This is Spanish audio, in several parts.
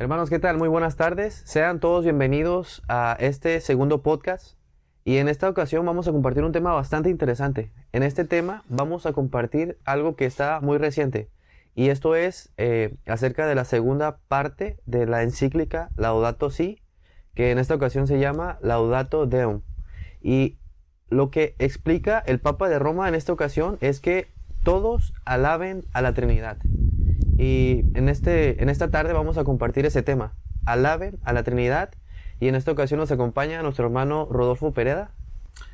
Hermanos, ¿qué tal? Muy buenas tardes. Sean todos bienvenidos a este segundo podcast. Y en esta ocasión vamos a compartir un tema bastante interesante. En este tema vamos a compartir algo que está muy reciente. Y esto es eh, acerca de la segunda parte de la encíclica Laudato Si, que en esta ocasión se llama Laudato Deum. Y lo que explica el Papa de Roma en esta ocasión es que todos alaben a la Trinidad. Y en, este, en esta tarde vamos a compartir ese tema. Alaben a la Trinidad. Y en esta ocasión nos acompaña nuestro hermano Rodolfo Pereda.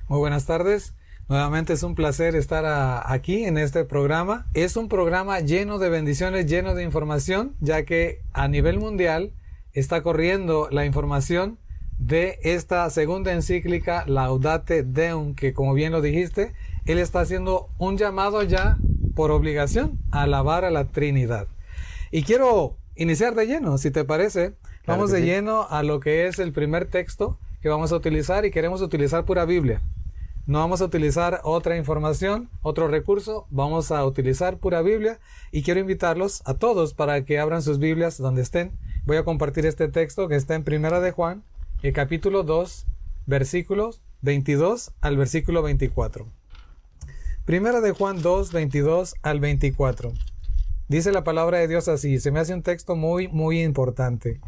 Muy buenas tardes. Nuevamente es un placer estar aquí en este programa. Es un programa lleno de bendiciones, lleno de información, ya que a nivel mundial está corriendo la información de esta segunda encíclica Laudate Deum, que como bien lo dijiste, él está haciendo un llamado ya por obligación a alabar a la Trinidad. Y quiero iniciar de lleno, si te parece. vamos de lleno a lo que es el primer texto que vamos a utilizar y queremos utilizar pura Biblia. No vamos a utilizar otra información, otro recurso, vamos a utilizar pura Biblia y quiero invitarlos a todos para que abran sus Biblias donde estén. Voy a compartir este texto que está en Primera de Juan, el capítulo 2, versículos 22 al versículo 24. Primera de Juan 2, 22 al 24. Dice la palabra de Dios así, se me hace un texto muy, muy importante.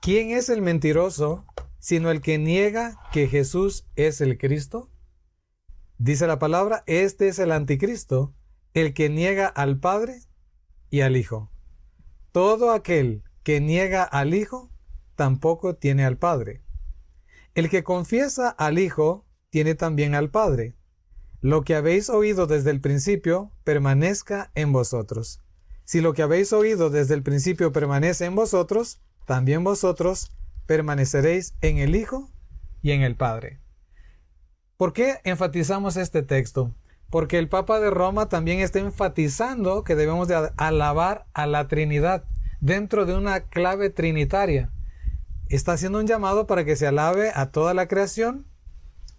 ¿Quién es el mentiroso sino el que niega que Jesús es el Cristo? Dice la palabra, este es el anticristo, el que niega al Padre y al Hijo. Todo aquel que niega al Hijo, tampoco tiene al Padre. El que confiesa al Hijo, tiene también al Padre. Lo que habéis oído desde el principio permanezca en vosotros. Si lo que habéis oído desde el principio permanece en vosotros, también vosotros permaneceréis en el Hijo y en el Padre. ¿Por qué enfatizamos este texto? Porque el Papa de Roma también está enfatizando que debemos de alabar a la Trinidad dentro de una clave trinitaria. Está haciendo un llamado para que se alabe a toda la creación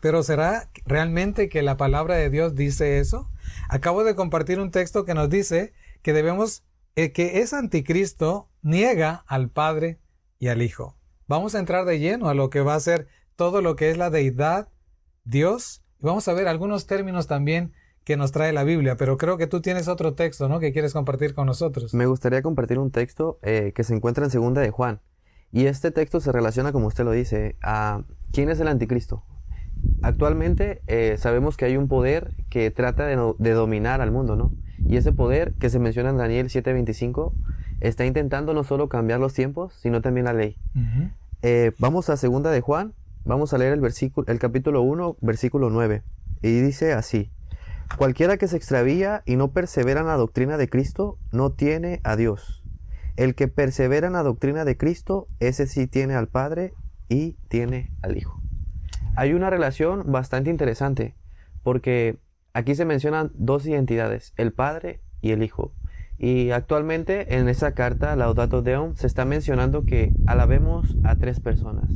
pero ¿será realmente que la palabra de Dios dice eso? Acabo de compartir un texto que nos dice que debemos, eh, que ese anticristo niega al Padre y al Hijo. Vamos a entrar de lleno a lo que va a ser todo lo que es la deidad, Dios, y vamos a ver algunos términos también que nos trae la Biblia, pero creo que tú tienes otro texto, ¿no? Que quieres compartir con nosotros. Me gustaría compartir un texto eh, que se encuentra en Segunda de Juan. Y este texto se relaciona, como usted lo dice, a quién es el anticristo. Actualmente eh, sabemos que hay un poder que trata de, dominar al mundo, ¿no? Y ese poder que se menciona en Daniel 7:25 está intentando no solo cambiar los tiempos, sino también la ley. Eh, vamos a segunda de Juan, vamos a leer el, versículo, el capítulo 1, versículo 9. Y dice así, cualquiera que se extravía y no persevera en la doctrina de Cristo, no tiene a Dios. El que persevera en la doctrina de Cristo, ese sí tiene al Padre y tiene al Hijo. Hay una relación bastante interesante, porque aquí se mencionan dos identidades, el Padre y el Hijo. Y actualmente en esa carta, Laudato Deum, se está mencionando que alabemos a tres personas.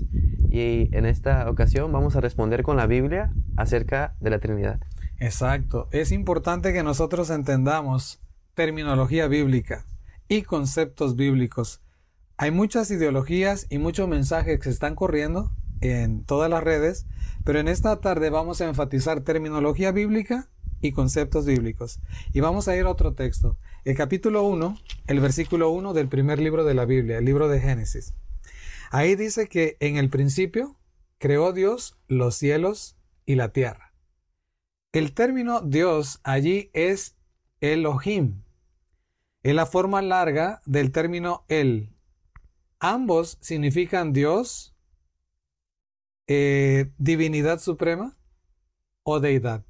Y en esta ocasión vamos a responder con la Biblia acerca de la Trinidad. Exacto. Es importante que nosotros entendamos terminología bíblica y conceptos bíblicos. Hay muchas ideologías y muchos mensajes que se están corriendo en todas las redes, pero en esta tarde vamos a enfatizar terminología bíblica y conceptos bíblicos. Y vamos a ir a otro texto, el capítulo 1, el versículo 1 del primer libro de la Biblia, el libro de Génesis. Ahí dice que en el principio creó Dios los cielos y la tierra. El término Dios allí es Elohim. Es la forma larga del término El. Ambos significan Dios eh, divinidad suprema o deidad.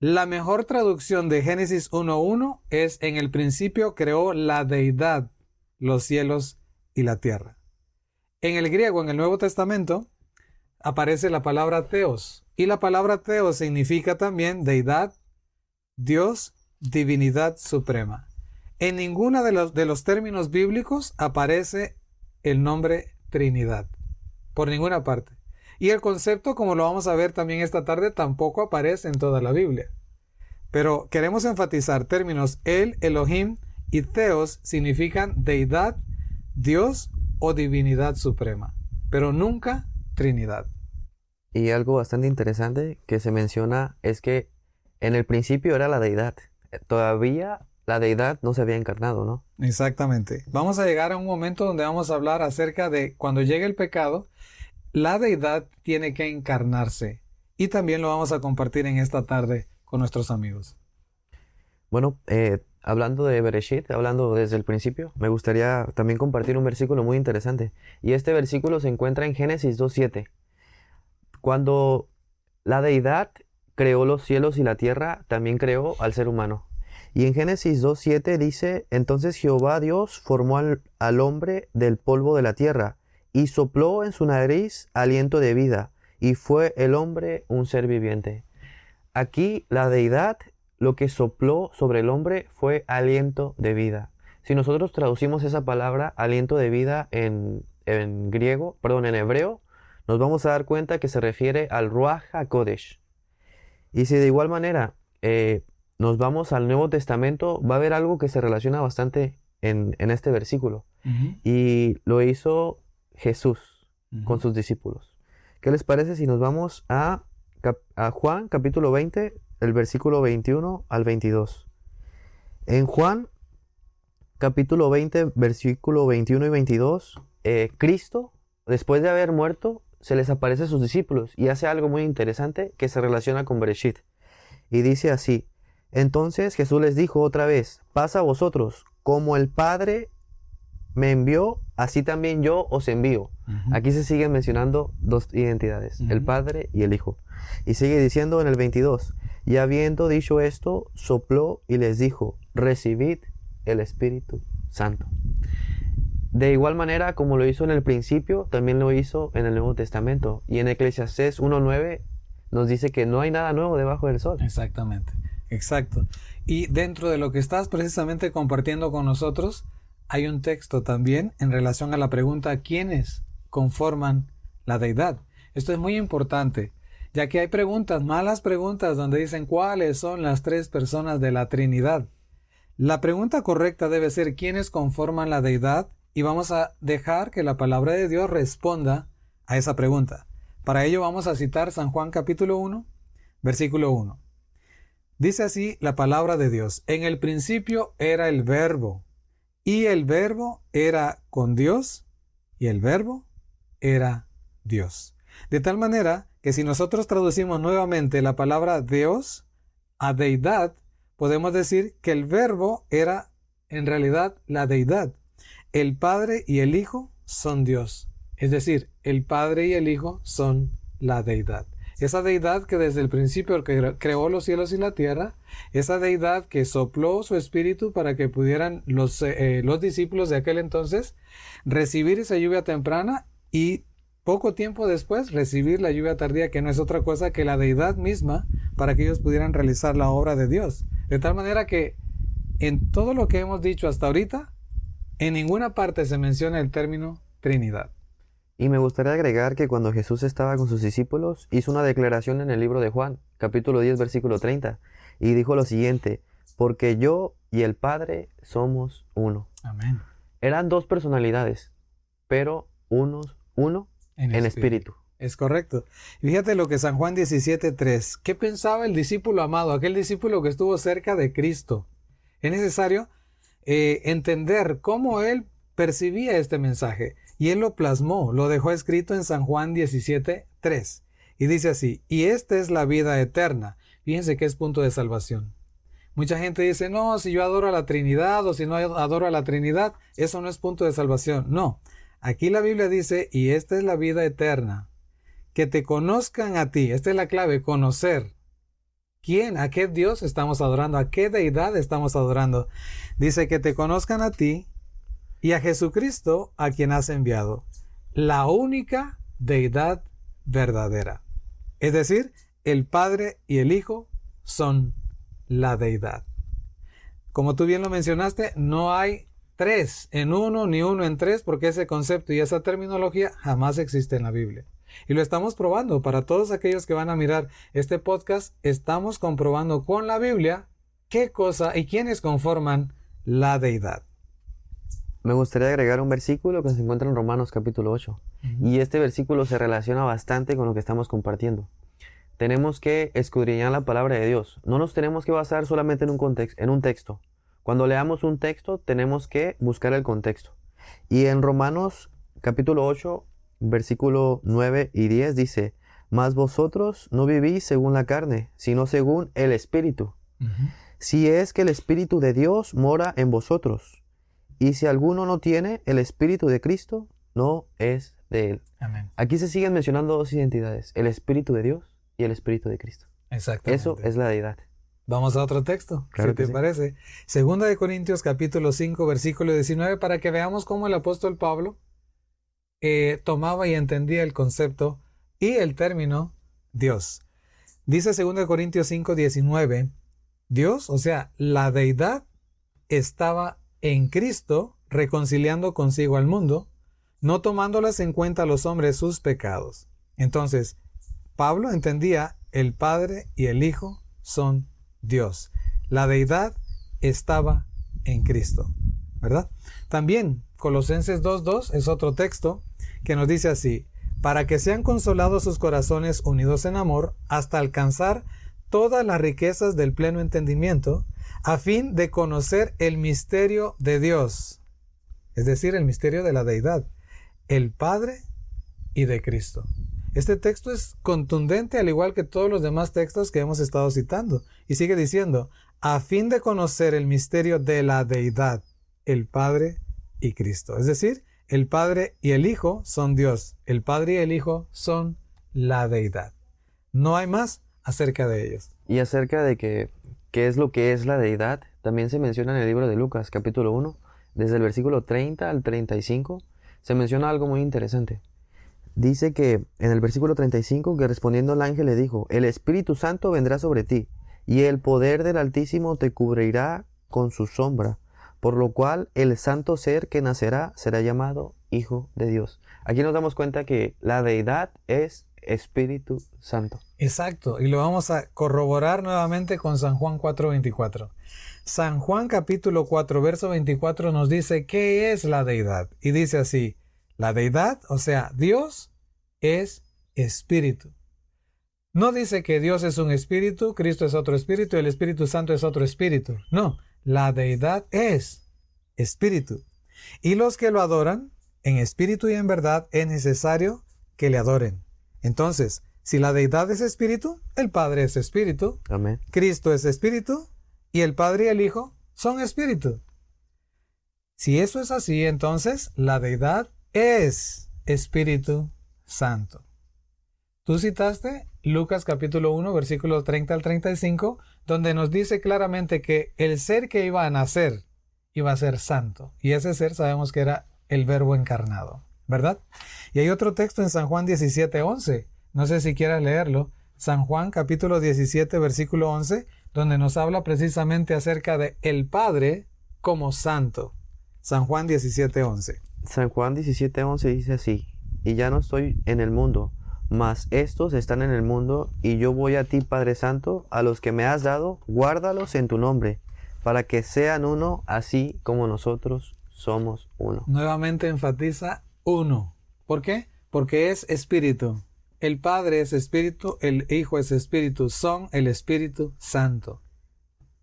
La mejor traducción de Génesis 1.1 es en el principio creó la deidad, los cielos y la tierra. En el griego, en el Nuevo Testamento, aparece la palabra teos y la palabra teos significa también deidad, Dios, divinidad suprema. En ninguno de los, de los términos bíblicos aparece el nombre Trinidad, por ninguna parte. Y el concepto, como lo vamos a ver también esta tarde, tampoco aparece en toda la Biblia. Pero queremos enfatizar términos el, Elohim y Theos significan deidad, Dios o divinidad suprema, pero nunca Trinidad. Y algo bastante interesante que se menciona es que en el principio era la deidad. Todavía la deidad no se había encarnado, ¿no? Exactamente. Vamos a llegar a un momento donde vamos a hablar acerca de cuando llegue el pecado, la deidad tiene que encarnarse. Y también lo vamos a compartir en esta tarde con nuestros amigos. Bueno, eh, hablando de Bereshit, hablando desde el principio, me gustaría también compartir un versículo muy interesante. Y este versículo se encuentra en Génesis 2.7. Cuando la deidad creó los cielos y la tierra, también creó al ser humano. Y en Génesis 2.7 dice, entonces Jehová Dios formó al, al, hombre del polvo de la tierra y sopló en su nariz aliento de vida, y fue el hombre un ser viviente. Aquí la deidad lo que sopló sobre el hombre fue aliento de vida. Si nosotros traducimos esa palabra aliento de vida en, en griego, perdón, en hebreo, nos vamos a dar cuenta que se refiere al Ruach HaKodesh. Y si de igual manera eh, nos vamos al Nuevo Testamento, va a haber algo que se relaciona bastante en, en este versículo. Y lo hizo Jesús con sus discípulos. ¿Qué les parece si nos vamos a, a Juan capítulo 20, el versículo 21 al 22? En Juan capítulo 20, versículo 21 y 22, eh, Cristo, después de haber muerto, se les aparece a sus discípulos y hace algo muy interesante que se relaciona con Bereshit. Y dice así, entonces Jesús les dijo otra vez, pasa a vosotros, como el Padre me envió, así también yo os envío. Aquí se siguen mencionando dos identidades, el Padre y el Hijo. Y sigue diciendo en el 22, y habiendo dicho esto, sopló y les dijo, recibid el Espíritu Santo. De igual manera como lo hizo en el principio, también lo hizo en el Nuevo Testamento. Y en Eclesiastés 1.9 nos dice que no hay nada nuevo debajo del sol. Exactamente, exacto. Y dentro de lo que estás precisamente compartiendo con nosotros, hay un texto también en relación a la pregunta ¿quiénes conforman la deidad? Esto es muy importante, ya que hay preguntas, malas preguntas, donde dicen cuáles son las tres personas de la Trinidad. La pregunta correcta debe ser ¿quiénes conforman la deidad? y vamos a dejar que la palabra de Dios responda a esa pregunta. Para ello vamos a citar San Juan capítulo 1, versículo 1. Dice así la palabra de Dios, en el principio era el verbo, y el verbo era con Dios, y el verbo era Dios. De tal manera que si nosotros traducimos nuevamente la palabra Dios a deidad, podemos decir que el verbo era en realidad la deidad el Padre y el Hijo son Dios. Es decir, el Padre y el Hijo son la deidad. Esa deidad que desde el principio creó los cielos y la tierra, esa deidad que sopló su espíritu para que pudieran los, eh, los discípulos de aquel entonces recibir esa lluvia temprana y poco tiempo después recibir la lluvia tardía, que no es otra cosa que la deidad misma para que ellos pudieran realizar la obra de Dios. De tal manera que en todo lo que hemos dicho hasta ahorita, en ninguna parte se menciona el término Trinidad. Y me gustaría agregar que cuando Jesús estaba con sus discípulos, hizo una declaración en el libro de Juan, capítulo 10, versículo 30, y dijo lo siguiente, porque yo y el Padre somos uno. Amén. Eran dos personalidades, pero unos, uno en, espíritu. Es correcto. Fíjate lo que San Juan 17, 3. ¿Qué pensaba el discípulo amado, aquel discípulo que estuvo cerca de Cristo? Es necesario eh, entender cómo él percibía este mensaje. Y él lo plasmó, lo dejó escrito en San Juan 17, 3. Y dice así, y esta es la vida eterna. Fíjense que es punto de salvación. Mucha gente dice, no, si yo adoro a la Trinidad o si no adoro a la Trinidad, eso no es punto de salvación. No, aquí la Biblia dice, y esta es la vida eterna. Que te conozcan a ti, esta es la clave, conocer. ¿Quién? ¿A qué Dios estamos adorando? ¿A qué deidad estamos adorando? Dice que te conozcan a ti y a Jesucristo a quien has enviado. La única deidad verdadera. Es decir, el Padre y el Hijo son la deidad. Como tú bien lo mencionaste, no hay tres en uno ni uno en tres porque ese concepto y esa terminología jamás existe en la Biblia. Y lo estamos probando. Para todos aquellos que van a mirar este podcast, estamos comprobando con la Biblia qué cosa y quiénes conforman la deidad. Me gustaría agregar un versículo que se encuentra en Romanos capítulo 8. Y este versículo se relaciona bastante con lo que estamos compartiendo. Tenemos que escudriñar la palabra de Dios. No nos tenemos que basar solamente en un, contexto, en un texto. Cuando leamos un texto, tenemos que buscar el contexto. Y en Romanos capítulo 8, versículo 9 y 10 dice, Mas vosotros no vivís según la carne, sino según el Espíritu. Si es que el Espíritu de Dios mora en vosotros. Y si alguno no tiene el Espíritu de Cristo, no es de él. Aquí se siguen mencionando dos identidades, el Espíritu de Dios y el Espíritu de Cristo. Exactamente. Eso es la deidad. Vamos a otro texto, si te parece. Segunda de Corintios capítulo 5 versículo 19 para que veamos cómo el apóstol Pablo eh, tomaba y entendía el concepto y el término Dios. Dice segunda de Corintios 5 19, Dios, o sea, la deidad estaba en Cristo, reconciliando consigo al mundo, no tomándolas en cuenta los hombres sus pecados. Entonces, Pablo entendía el Padre y el Hijo son Dios. La deidad estaba en Cristo, ¿verdad? También Colosenses 2.2 es otro texto que nos dice así, para que sean consolados sus corazones unidos en amor hasta alcanzar todas las riquezas del pleno entendimiento, a fin de conocer el misterio de Dios, es decir, el misterio de la deidad, el Padre y de Cristo. Este texto es contundente al igual que todos los demás textos que hemos estado citando. Y sigue diciendo, a fin de conocer el misterio de la deidad, el Padre y Cristo. Es decir, el Padre y el Hijo son Dios. El Padre y el Hijo son la deidad. No hay más acerca de ellos. Y acerca de que qué es lo que es la deidad, también se menciona en el libro de Lucas, capítulo 1, desde el versículo 30 al 35, se menciona algo muy interesante. Dice que en el versículo 35 que respondiendo el ángel le dijo, el Espíritu Santo vendrá sobre ti, y el poder del Altísimo te cubrirá con su sombra, por lo cual el santo ser que nacerá será llamado Hijo de Dios. Aquí nos damos cuenta que la deidad es Espíritu Santo. Exacto, y lo vamos a corroborar nuevamente con San Juan 4:24. San Juan capítulo 4, verso 24 nos dice qué es la deidad. Y dice así, la deidad, o sea, Dios es espíritu. No dice que Dios es un espíritu, Cristo es otro espíritu el Espíritu Santo es otro espíritu. No, la deidad es espíritu. Y los que lo adoran, en espíritu y en verdad, es necesario que le adoren. Entonces, si la deidad es espíritu, el Padre es espíritu. Amén. Cristo es espíritu y el Padre y el Hijo son espíritu. Si eso es así, entonces la deidad es Espíritu Santo. Tú citaste Lucas capítulo 1, versículo 30 al 35, donde nos dice claramente que el ser que iba a nacer iba a ser santo. Y ese ser sabemos que era el verbo encarnado. ¿Verdad? Y hay otro texto en San Juan 17, 11. No sé si quieras leerlo. San Juan capítulo 17, versículo 11, donde nos habla precisamente acerca de el Padre como santo. San Juan 17, 11. San Juan 17, 11 dice así, y ya no estoy en el mundo, mas estos están en el mundo, y yo voy a ti, Padre Santo, a los que me has dado, guárdalos en tu nombre, para que sean uno, así como nosotros somos uno. Nuevamente enfatiza uno. ¿Por qué? Porque es espíritu. El Padre es espíritu, el Hijo es espíritu, son el Espíritu Santo.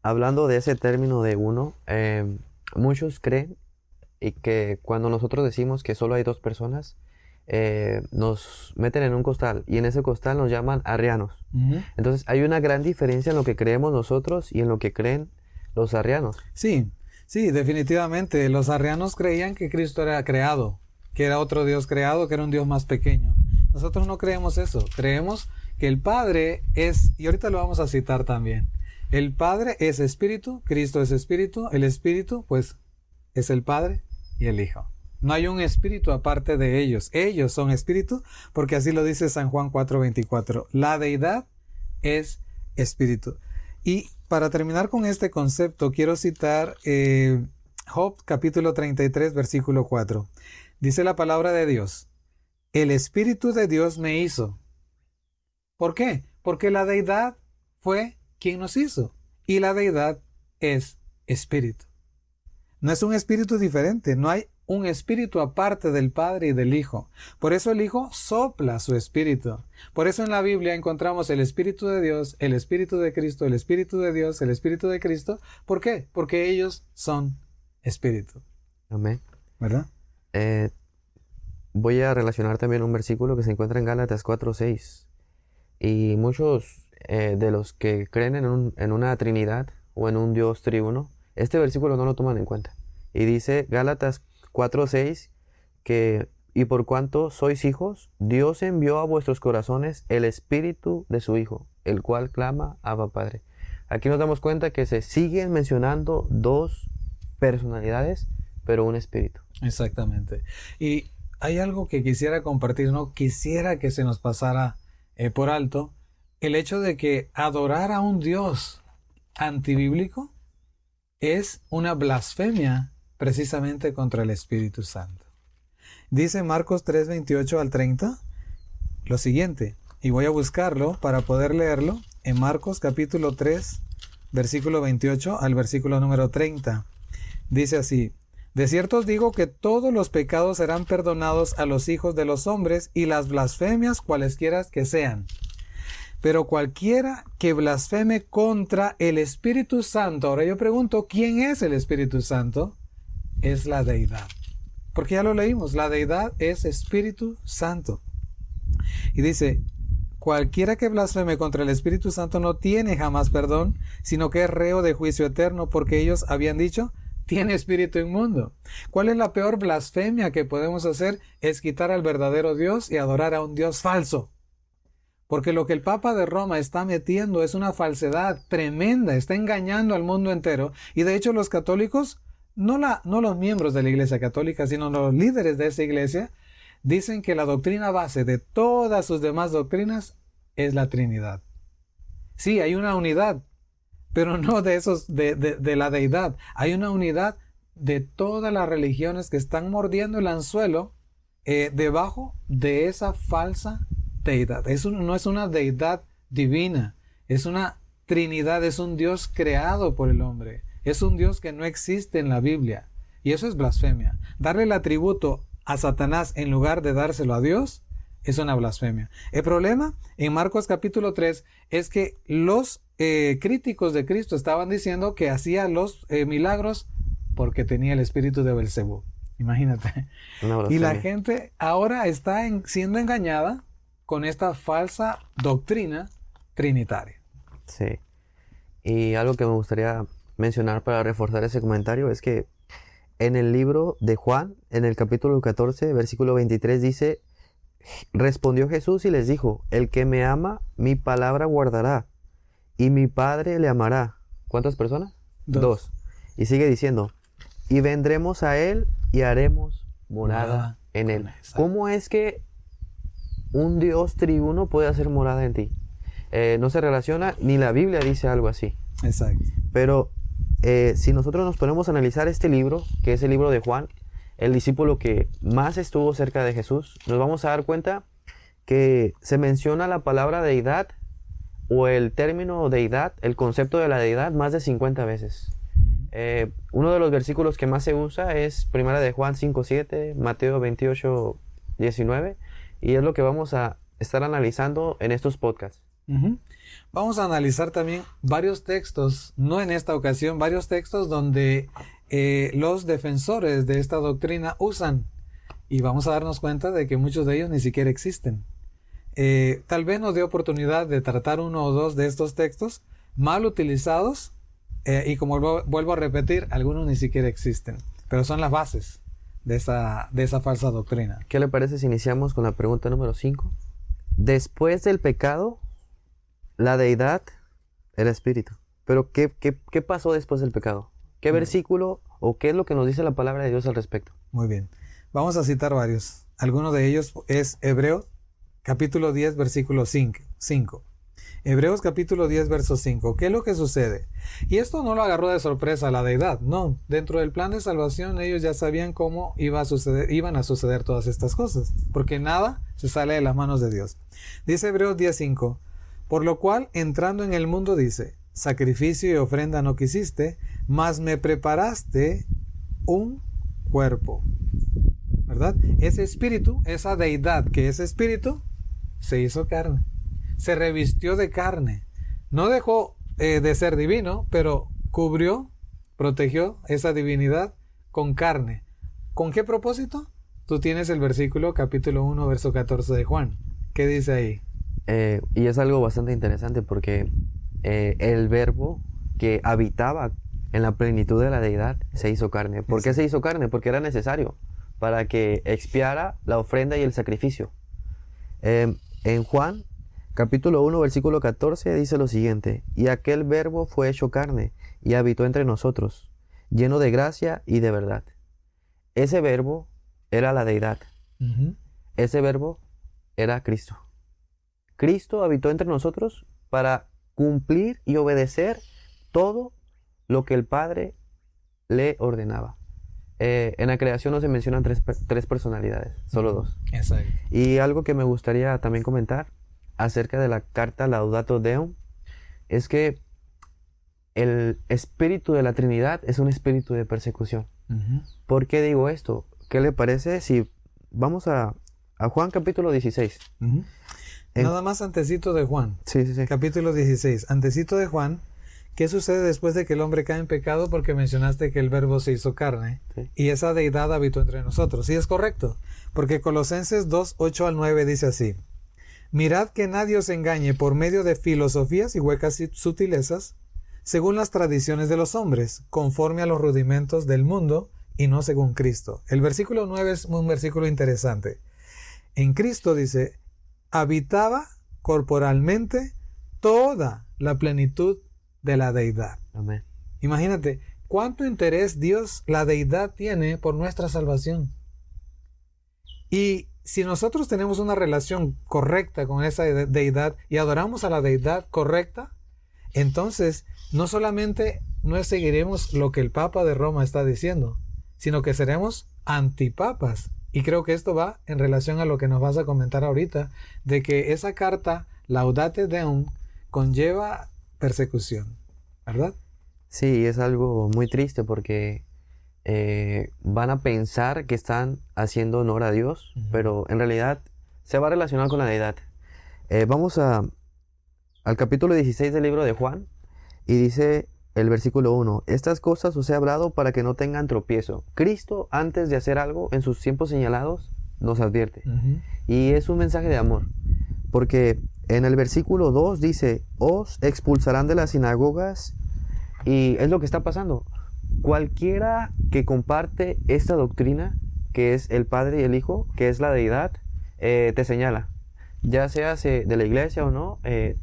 Hablando de ese término de uno, em, muchos creen y que cuando nosotros decimos que solo hay dos personas, eh, nos meten en un costal y en ese costal nos llaman arrianos. Entonces hay una gran diferencia en lo que creemos nosotros y en lo que creen los arrianos. Sí, sí, definitivamente. Los arrianos creían que Cristo era creado, que era otro Dios creado, que era un Dios más pequeño. Nosotros no creemos eso, creemos que el Padre es, y ahorita lo vamos a citar también, el Padre es espíritu, Cristo es espíritu, el espíritu pues es el Padre y el Hijo. No hay un espíritu aparte de ellos, ellos son espíritu porque así lo dice San Juan 4:24, la deidad es espíritu. Y para terminar con este concepto, quiero citar eh, Job capítulo 33, versículo 4. Dice la palabra de Dios, el Espíritu de Dios me hizo. ¿Por qué? Porque la deidad fue quien nos hizo y la deidad es Espíritu. No es un espíritu diferente, no hay un espíritu aparte del Padre y del Hijo. Por eso el Hijo sopla su espíritu. Por eso en la Biblia encontramos el Espíritu de Dios, el Espíritu de Cristo, el Espíritu de Dios, el Espíritu de Cristo. ¿Por qué? Porque ellos son espíritu. Amén. ¿Verdad? Eh, voy a relacionar también un versículo que se encuentra en Gálatas 4.6. Y muchos eh, de los que creen en, una Trinidad o en un Dios triuno, este versículo no lo toman en cuenta. Y dice Gálatas 4.6 que, y por cuanto sois hijos, Dios envió a vuestros corazones el espíritu de su Hijo, el cual clama Abba Padre. Aquí nos damos cuenta que se siguen mencionando dos personalidades, pero un espíritu. Exactamente. Y hay algo que quisiera compartir, no quisiera que se nos pasara eh, por alto, el hecho de que adorar a un Dios antibíblico es una blasfemia precisamente contra el Espíritu Santo. Dice Marcos 3, 28 al 30 lo siguiente, y voy a buscarlo para poder leerlo en Marcos capítulo 3, versículo 28 al versículo número 30. Dice así, de cierto os digo que todos los pecados serán perdonados a los hijos de los hombres y las blasfemias cualesquiera que sean. Pero cualquiera que blasfeme contra el Espíritu Santo, ahora yo pregunto, ¿quién es el Espíritu Santo? es la deidad. Porque ya lo leímos, la deidad es Espíritu Santo. Y dice, cualquiera que blasfeme contra el Espíritu Santo no tiene jamás perdón, sino que es reo de juicio eterno, porque ellos habían dicho, tiene espíritu inmundo. ¿Cuál es la peor blasfemia que podemos hacer? Es quitar al verdadero Dios y adorar a un Dios falso. Porque lo que el Papa de Roma está metiendo es una falsedad tremenda, está engañando al mundo entero. Y de hecho los católicos no, no los miembros de la Iglesia Católica, sino los líderes de esa iglesia, dicen que la doctrina base de todas sus demás doctrinas es la Trinidad. Sí, hay una unidad, pero no de esos, de, de, la deidad. Hay una unidad de todas las religiones que están mordiendo el anzuelo eh, debajo de esa falsa deidad. Eso no es una deidad divina, es una Trinidad, es un Dios creado por el hombre. Es un Dios que no existe en la Biblia. Y eso es blasfemia. Darle el atributo a Satanás en lugar de dárselo a Dios es una blasfemia. El problema en Marcos capítulo 3 es que los eh, críticos de Cristo estaban diciendo que hacía los eh, milagros porque tenía el espíritu de Belcebú. Imagínate. Y la gente ahora está siendo engañada con esta falsa doctrina trinitaria. Sí. Y algo que me gustaría mencionar para reforzar ese comentario es que en el libro de Juan, en el capítulo 14, versículo 23 dice, respondió Jesús y les dijo, el que me ama, mi palabra guardará, y mi Padre le amará. ¿Cuántas personas? Dos. Y sigue diciendo, y vendremos a él y haremos morada en él. ¿Cómo es que un Dios triuno puede hacer morada en ti? Eh, no se relaciona, ni la Biblia dice algo así. Exacto. Pero eh, si nosotros nos ponemos a analizar este libro, que es el libro de Juan, el discípulo que más estuvo cerca de Jesús, nos vamos a dar cuenta que se menciona la palabra deidad o el término deidad, el concepto de la deidad, más de 50 veces. Eh, uno de los versículos que más se usa es Primera de Juan 5.7, Mateo 28, 19, y es lo que vamos a estar analizando en estos podcasts. Vamos a analizar también varios textos, no en esta ocasión, varios textos donde eh, los defensores de esta doctrina usan y vamos a darnos cuenta de que muchos de ellos ni siquiera existen. Eh, tal vez nos dé oportunidad de tratar uno o dos de estos textos mal utilizados eh, y como vuelvo, a repetir, algunos ni siquiera existen, pero son las bases de esa, de esa falsa doctrina. ¿Qué le parece si iniciamos con la pregunta número 5? Después del pecado, la deidad, el espíritu. Pero ¿qué, qué, pasó después del pecado? ¿Qué versículo o qué es lo que nos dice la palabra de Dios al respecto? Muy bien. Vamos a citar varios. Alguno de ellos es Hebreo capítulo 10 versículo 5. Hebreos capítulo 10 verso 5. ¿Qué es lo que sucede? Y esto no lo agarró de sorpresa a la deidad, no. Dentro del plan de salvación ellos ya sabían cómo iba a suceder, iban a suceder todas estas cosas, porque nada se sale de las manos de Dios. Dice Hebreos 10.5, por lo cual, entrando en el mundo, dice, sacrificio y ofrenda no quisiste, mas me preparaste un cuerpo. ¿Verdad? Ese espíritu, esa deidad que es espíritu, se hizo carne. Se revistió de carne. No dejó eh, de ser divino, pero cubrió, protegió esa divinidad con carne. ¿Con qué propósito? Tú tienes el versículo capítulo 1, verso 14 de Juan. ¿Qué dice ahí? Eh, y es algo bastante interesante porque eh, el verbo que habitaba en la plenitud de la deidad se hizo carne. ¿Por qué se hizo carne? Porque era necesario para que expiara la ofrenda y el sacrificio. Em, en Juan, capítulo 1, versículo 14, dice lo siguiente, y aquel verbo fue hecho carne y habitó entre nosotros, lleno de gracia y de verdad. Ese verbo era la deidad. Ese verbo era Cristo. Cristo habitó entre nosotros para cumplir y obedecer todo lo que el Padre le ordenaba. Eh, en la creación no se mencionan tres, personalidades, solo dos. Exacto. Y algo que me gustaría también comentar acerca de la carta Laudato Deum es que el espíritu de la Trinidad es un espíritu de persecución. ¿Por qué digo esto? ¿Qué le parece si vamos a, Juan capítulo 16? Nada más antecito de Juan. Sí, sí, sí. Capítulo 16. Antecito de Juan. ¿Qué sucede después de que el hombre cae en pecado? Porque mencionaste que el verbo se hizo carne y esa deidad habitó entre nosotros. Sí, es correcto. Porque Colosenses 2, 8 al 9 dice así. Mirad que nadie os engañe por medio de filosofías y huecas sutilezas, según las tradiciones de los hombres, conforme a los rudimentos del mundo y no según Cristo. El versículo 9 es un versículo interesante. En Cristo dice, habitaba corporalmente toda la plenitud de la deidad. Amén. Imagínate cuánto interés Dios, la deidad, tiene por nuestra salvación. Y si nosotros tenemos una relación correcta con esa deidad y adoramos a la deidad correcta, entonces no solamente no seguiremos lo que el Papa de Roma está diciendo, sino que seremos antipapas y creo que esto va en relación a lo que nos vas a comentar ahorita, de que esa carta, Laudate Deum, conlleva persecución, ¿verdad? Sí, es algo muy triste porque eh, van a pensar que están haciendo honor a Dios, pero en realidad se va a relacionar con la deidad. Eh, vamos a, al capítulo 16 del libro de Juan y dice el versículo 1, estas cosas os he hablado para que no tengan tropiezo. Cristo, antes de hacer algo en sus tiempos señalados, nos advierte. Y es un mensaje de amor, porque en el versículo 2 dice, os expulsarán de las sinagogas, y es lo que está pasando. Cualquiera que comparte esta doctrina, que es el Padre y el Hijo, que es la deidad, eh, te señala. Ya sea de la iglesia o no, eh,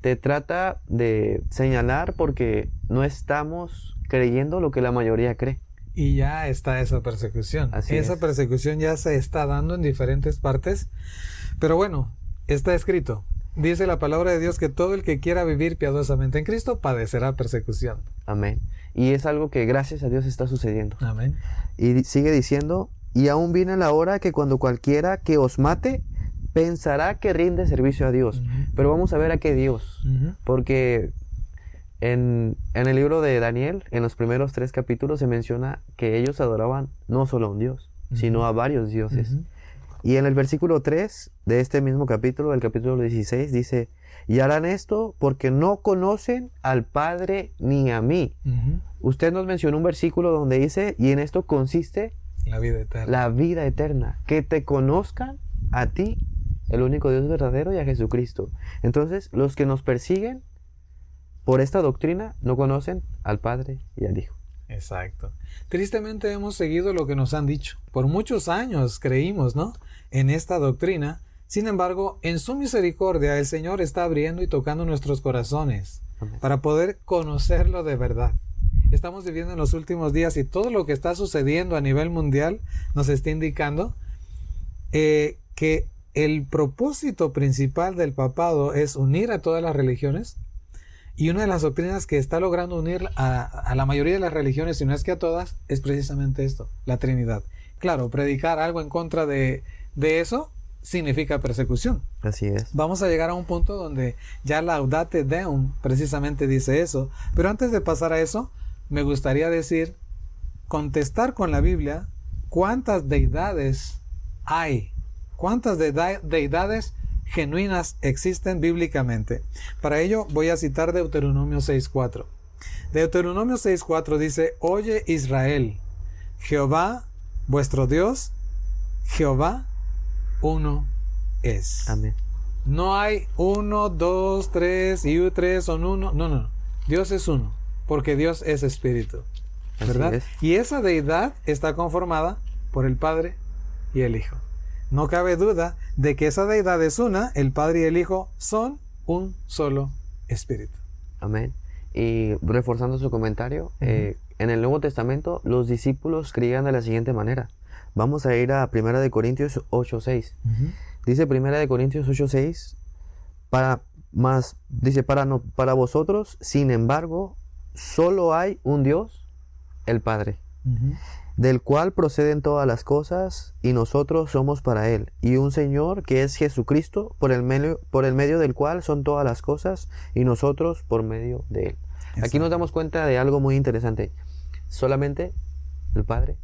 te trata de señalar porque no estamos creyendo lo que la mayoría cree. Y ya está esa persecución. esa persecución ya se está dando en diferentes partes. Pero bueno, está escrito. Dice la palabra de Dios que todo el que quiera vivir piadosamente en Cristo padecerá persecución. Amén. Y es algo que gracias a Dios está sucediendo. Amén. Y sigue diciendo, y aún viene la hora que cuando cualquiera que os mate pensará que rinde servicio a Dios. Pero vamos a ver a qué Dios. Porque en, el libro de Daniel, en los primeros tres capítulos, se menciona que ellos adoraban no solo a un Dios, sino a varios dioses. Y en el versículo 3 de este mismo capítulo, el capítulo 16, dice, y harán esto porque no conocen al Padre ni a mí. Usted nos mencionó un versículo donde dice, y en esto consiste la vida eterna. La vida eterna. Que te conozcan a ti el único Dios verdadero y a Jesucristo. Entonces, los que nos persiguen por esta doctrina no conocen al Padre y al Hijo. Exacto. Tristemente hemos seguido lo que nos han dicho. Por muchos años creímos, ¿no? En esta doctrina. Sin embargo, en su misericordia el Señor está abriendo y tocando nuestros corazones para poder conocerlo de verdad. Estamos viviendo en los últimos días y todo lo que está sucediendo a nivel mundial nos está indicando eh, que el propósito principal del papado es unir a todas las religiones y una de las doctrinas que está logrando unir a, la mayoría de las religiones, si no es que a todas, es precisamente esto, la Trinidad. Claro, predicar algo en contra de, de eso significa persecución. Así es. Vamos a llegar a un punto donde ya la Audate Deum precisamente dice eso. Pero antes de pasar a eso, me gustaría decir contestar con la Biblia cuántas deidades hay, cuántas deidades genuinas existen bíblicamente. Para ello voy a citar Deuteronomio 6.4. Deuteronomio 6.4 dice, Oye Israel, Jehová, vuestro Dios, Jehová, uno es. Amén. No hay uno, dos, tres y tres son uno. No, no. Dios es uno, porque Dios es espíritu. ¿Verdad? Y esa deidad está conformada por el Padre y el Hijo. No cabe duda de que esa deidad es una, el Padre y el Hijo son un solo espíritu. Amén. Y reforzando su comentario, eh, en el Nuevo Testamento los discípulos creían de la siguiente manera. Vamos a ir a 1 Corintios 8.6. Dice 1 Corintios 8.6, para más, dice, para, no, para vosotros, sin embargo, solo hay un Dios, el Padre, del cual proceden todas las cosas y nosotros somos para Él, y un Señor que es Jesucristo, por el, medio, por el medio del cual son todas las cosas y nosotros por medio de Él. Aquí nos damos cuenta de algo muy interesante. Solamente el Padre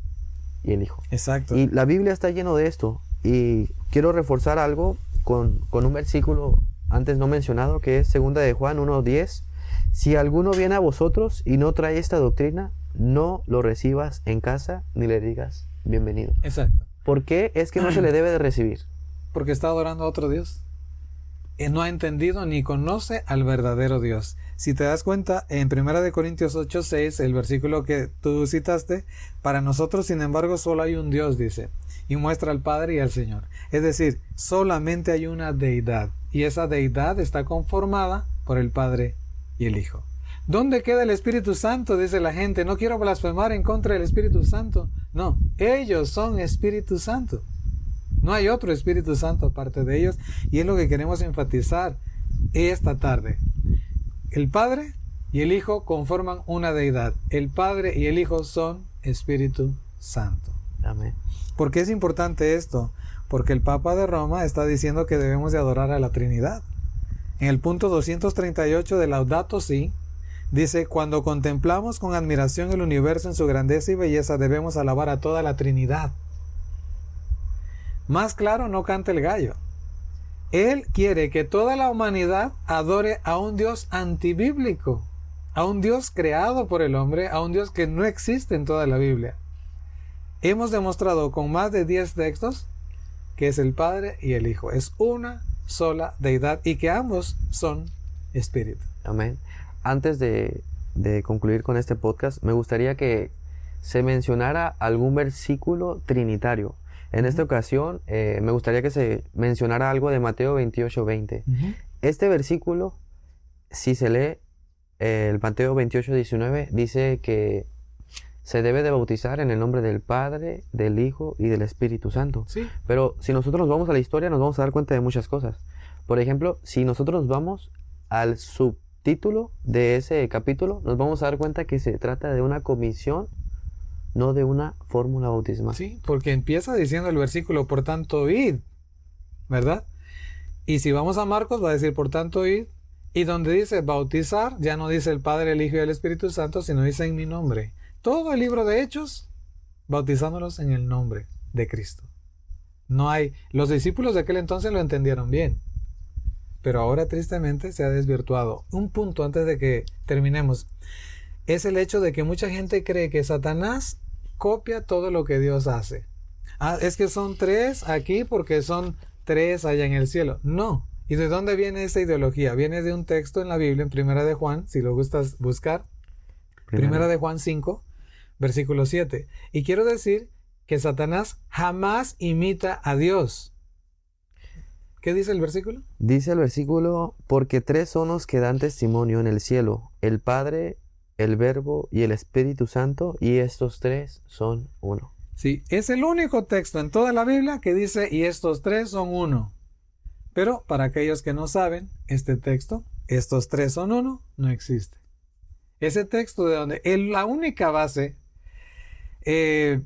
y el Hijo. Exacto. Y la Biblia está lleno de esto. Y quiero reforzar algo con, un versículo antes no mencionado, que es segunda de Juan 1.10. Si alguno viene a vosotros y no trae esta doctrina, no lo recibas en casa ni le digas bienvenido. Exacto. ¿Por qué es que no se le debe de recibir? Porque está adorando a otro Dios. Y no ha entendido ni conoce al verdadero Dios. Si te das cuenta, en 1 Corintios 8, 6, el versículo que tú citaste, para nosotros, sin embargo, solo hay un Dios, dice, y muestra al Padre y al Señor. Es decir, solamente hay una deidad, y esa deidad está conformada por el Padre y el Hijo. ¿Dónde queda el Espíritu Santo? Dice la gente. No quiero blasfemar en contra del Espíritu Santo. No, ellos son Espíritu Santo. No hay otro Espíritu Santo aparte de ellos y es lo que queremos enfatizar esta tarde. El Padre y el Hijo conforman una deidad. El Padre y el Hijo son Espíritu Santo. Amén. ¿Por qué es importante esto? Porque el Papa de Roma está diciendo que debemos de adorar a la Trinidad. En el punto 238 de Laudato Si, dice, cuando contemplamos con admiración el universo en su grandeza y belleza, debemos alabar a toda la Trinidad. Más claro no canta el gallo. Él quiere que toda la humanidad adore a un Dios antibíblico, a un Dios creado por el hombre, a un Dios que no existe en toda la Biblia. Hemos demostrado con más de 10 textos que es el Padre y el Hijo. Es una sola deidad y que ambos son espíritu. Amén. Antes de, de concluir con este podcast, me gustaría que se mencionara algún versículo trinitario en esta ocasión eh, me gustaría que se mencionara algo de Mateo 28, 20. Este versículo, si se lee eh, el Mateo 28, 19, dice que se debe de bautizar en el nombre del Padre, del Hijo y del Espíritu Santo. Sí. Pero si nosotros vamos a la historia nos vamos a dar cuenta de muchas cosas. Por ejemplo, si nosotros vamos al subtítulo de ese capítulo, nos vamos a dar cuenta que se trata de una comisión no de una fórmula bautismal. Sí, porque empieza diciendo el versículo, por tanto, id, ¿verdad? Y si vamos a Marcos, va a decir, por tanto, id. Y donde dice bautizar, ya no dice el Padre, el Hijo y el Espíritu Santo, sino dice en mi nombre. Todo el libro de Hechos, bautizándolos en el nombre de Cristo. No hay. Los discípulos de aquel entonces lo entendieron bien. Pero ahora tristemente se ha desvirtuado. Un punto antes de que terminemos es el hecho de que mucha gente cree que Satanás copia todo lo que Dios hace. Ah, es que son tres aquí porque son tres allá en el cielo. No. ¿Y de dónde viene esa ideología? Viene de un texto en la Biblia, en Primera de Juan, si lo gustas buscar. Primera, de Juan 5, versículo 7. Y quiero decir que Satanás jamás imita a Dios. ¿Qué dice el versículo? Dice el versículo, porque tres son los que dan testimonio en el cielo, el Padre, el Verbo y el Espíritu Santo, y estos tres son uno. Sí, es el único texto en toda la Biblia que dice, y estos tres son uno. Pero para aquellos que no saben, este texto, estos tres son uno, no existe. Ese texto de donde es la única base, eh,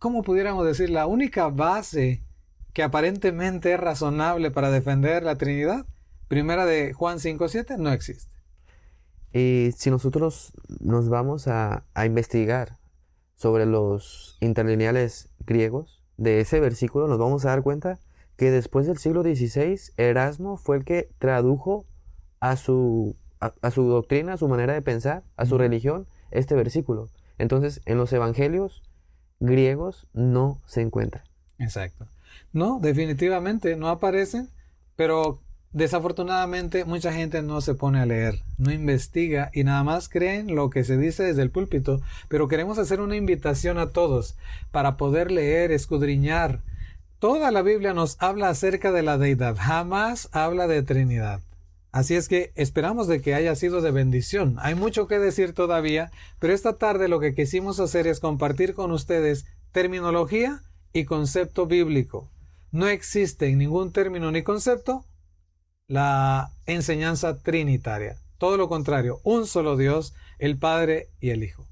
¿cómo pudiéramos decir? La única base que aparentemente es razonable para defender la Trinidad, primera de Juan 5.7, no existe. Y si nosotros nos vamos a, investigar sobre los interlineales griegos de ese versículo, nos vamos a dar cuenta que después del siglo XVI, Erasmo fue el que tradujo a su, a, su doctrina, a su manera de pensar, a su religión, este versículo. Entonces, en los evangelios griegos no se encuentra. Exacto. No, definitivamente no aparecen, pero desafortunadamente mucha gente no se pone a leer, no investiga y nada más creen lo que se dice desde el púlpito, pero queremos hacer una invitación a todos para poder leer, escudriñar. Toda la Biblia nos habla acerca de la deidad, jamás habla de Trinidad. Así es que esperamos de que haya sido de bendición. Hay mucho que decir todavía, pero esta tarde lo que quisimos hacer es compartir con ustedes terminología y concepto bíblico. No existe en ningún término ni concepto la enseñanza trinitaria. Todo lo contrario, un solo Dios, el Padre y el Hijo.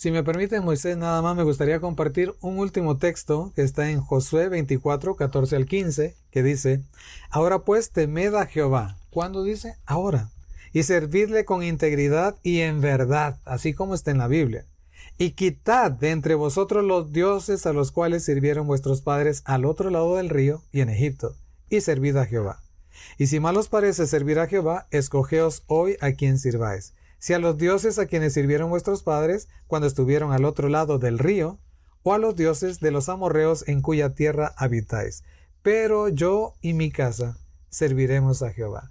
Si me permite, Moisés, nada más me gustaría compartir un último texto que está en Josué 24, 14 al 15, que dice, Ahora pues temed a Jehová. ¿Cuándo dice? Ahora. Y servidle con integridad y en verdad, así como está en la Biblia. Y quitad de entre vosotros los dioses a los cuales sirvieron vuestros padres al otro lado del río y en Egipto, y servid a Jehová. Y si mal os parece servir a Jehová, escogeos hoy a quien sirváis si a los dioses a quienes sirvieron vuestros padres cuando estuvieron al otro lado del río, o a los dioses de los amorreos en cuya tierra habitáis. Pero yo y mi casa serviremos a Jehová.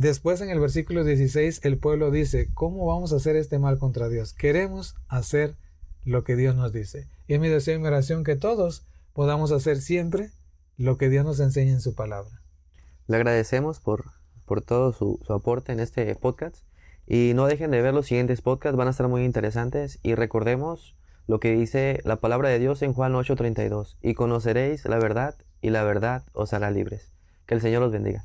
Después en el versículo 16 el pueblo dice, ¿cómo vamos a hacer este mal contra Dios? Queremos hacer lo que Dios nos dice. Y es mi deseo y mi oración que todos podamos hacer siempre lo que Dios nos enseña en su palabra. Le agradecemos por, por todo su, su aporte en este podcast y no dejen de ver los siguientes podcasts, van a estar muy interesantes. Y recordemos lo que dice la palabra de Dios en Juan 8:32. Y conoceréis la verdad y la verdad os hará libres. Que el Señor los bendiga.